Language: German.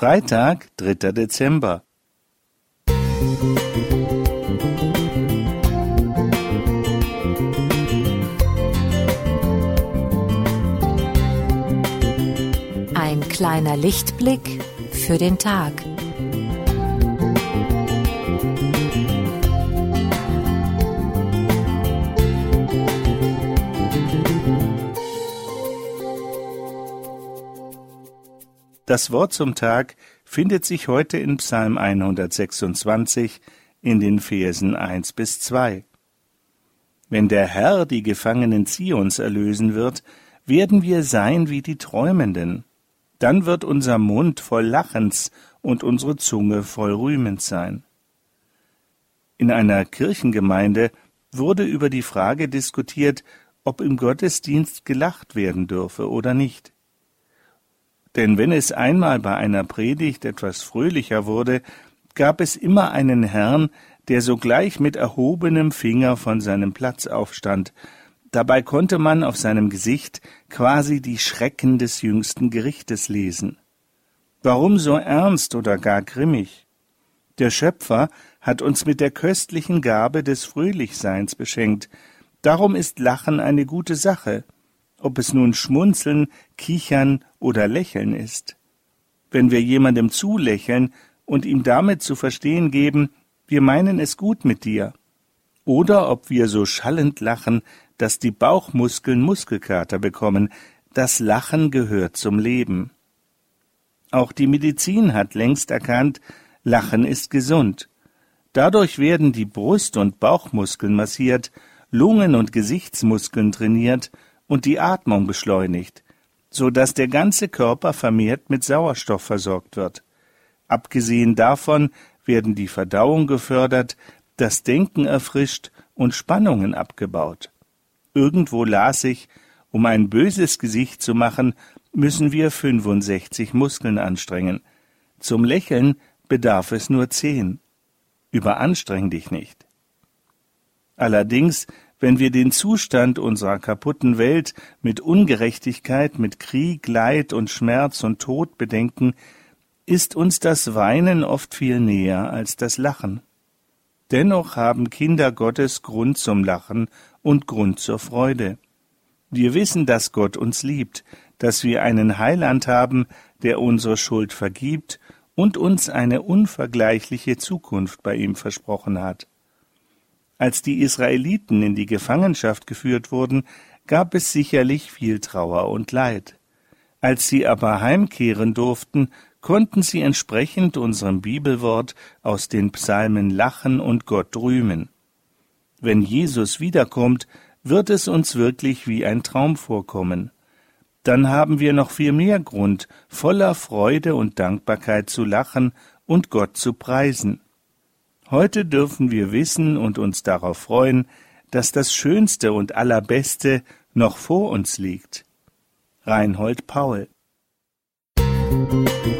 Freitag, 3. Dezember. Ein kleiner Lichtblick für den Tag. Das Wort zum Tag findet sich heute in Psalm 126 in den Versen 1 bis 2. Wenn der Herr die Gefangenen Zions erlösen wird, werden wir sein wie die Träumenden. Dann wird unser Mund voll Lachens und unsere Zunge voll Rühmens sein. In einer Kirchengemeinde wurde über die Frage diskutiert, ob im Gottesdienst gelacht werden dürfe oder nicht. Denn wenn es einmal bei einer Predigt etwas fröhlicher wurde, gab es immer einen Herrn, der sogleich mit erhobenem Finger von seinem Platz aufstand. Dabei konnte man auf seinem Gesicht quasi die Schrecken des jüngsten Gerichtes lesen. Warum so ernst oder gar grimmig? Der Schöpfer hat uns mit der köstlichen Gabe des Fröhlichseins beschenkt. Darum ist Lachen eine gute Sache ob es nun Schmunzeln, Kichern oder Lächeln ist. Wenn wir jemandem zulächeln und ihm damit zu verstehen geben, wir meinen es gut mit dir, oder ob wir so schallend lachen, dass die Bauchmuskeln Muskelkater bekommen, das Lachen gehört zum Leben. Auch die Medizin hat längst erkannt, Lachen ist gesund. Dadurch werden die Brust- und Bauchmuskeln massiert, Lungen- und Gesichtsmuskeln trainiert und die Atmung beschleunigt, so dass der ganze Körper vermehrt mit Sauerstoff versorgt wird. Abgesehen davon werden die Verdauung gefördert, das Denken erfrischt und Spannungen abgebaut. Irgendwo las ich, um ein böses Gesicht zu machen, müssen wir 65 Muskeln anstrengen. Zum Lächeln bedarf es nur zehn. Überanstreng dich nicht. Allerdings wenn wir den Zustand unserer kaputten Welt mit Ungerechtigkeit, mit Krieg, Leid und Schmerz und Tod bedenken, ist uns das Weinen oft viel näher als das Lachen. Dennoch haben Kinder Gottes Grund zum Lachen und Grund zur Freude. Wir wissen, dass Gott uns liebt, dass wir einen Heiland haben, der unsere Schuld vergibt und uns eine unvergleichliche Zukunft bei ihm versprochen hat. Als die Israeliten in die Gefangenschaft geführt wurden, gab es sicherlich viel Trauer und Leid. Als sie aber heimkehren durften, konnten sie entsprechend unserem Bibelwort aus den Psalmen lachen und Gott rühmen. Wenn Jesus wiederkommt, wird es uns wirklich wie ein Traum vorkommen. Dann haben wir noch viel mehr Grund, voller Freude und Dankbarkeit zu lachen und Gott zu preisen. Heute dürfen wir wissen und uns darauf freuen, dass das Schönste und Allerbeste noch vor uns liegt. Reinhold Paul Musik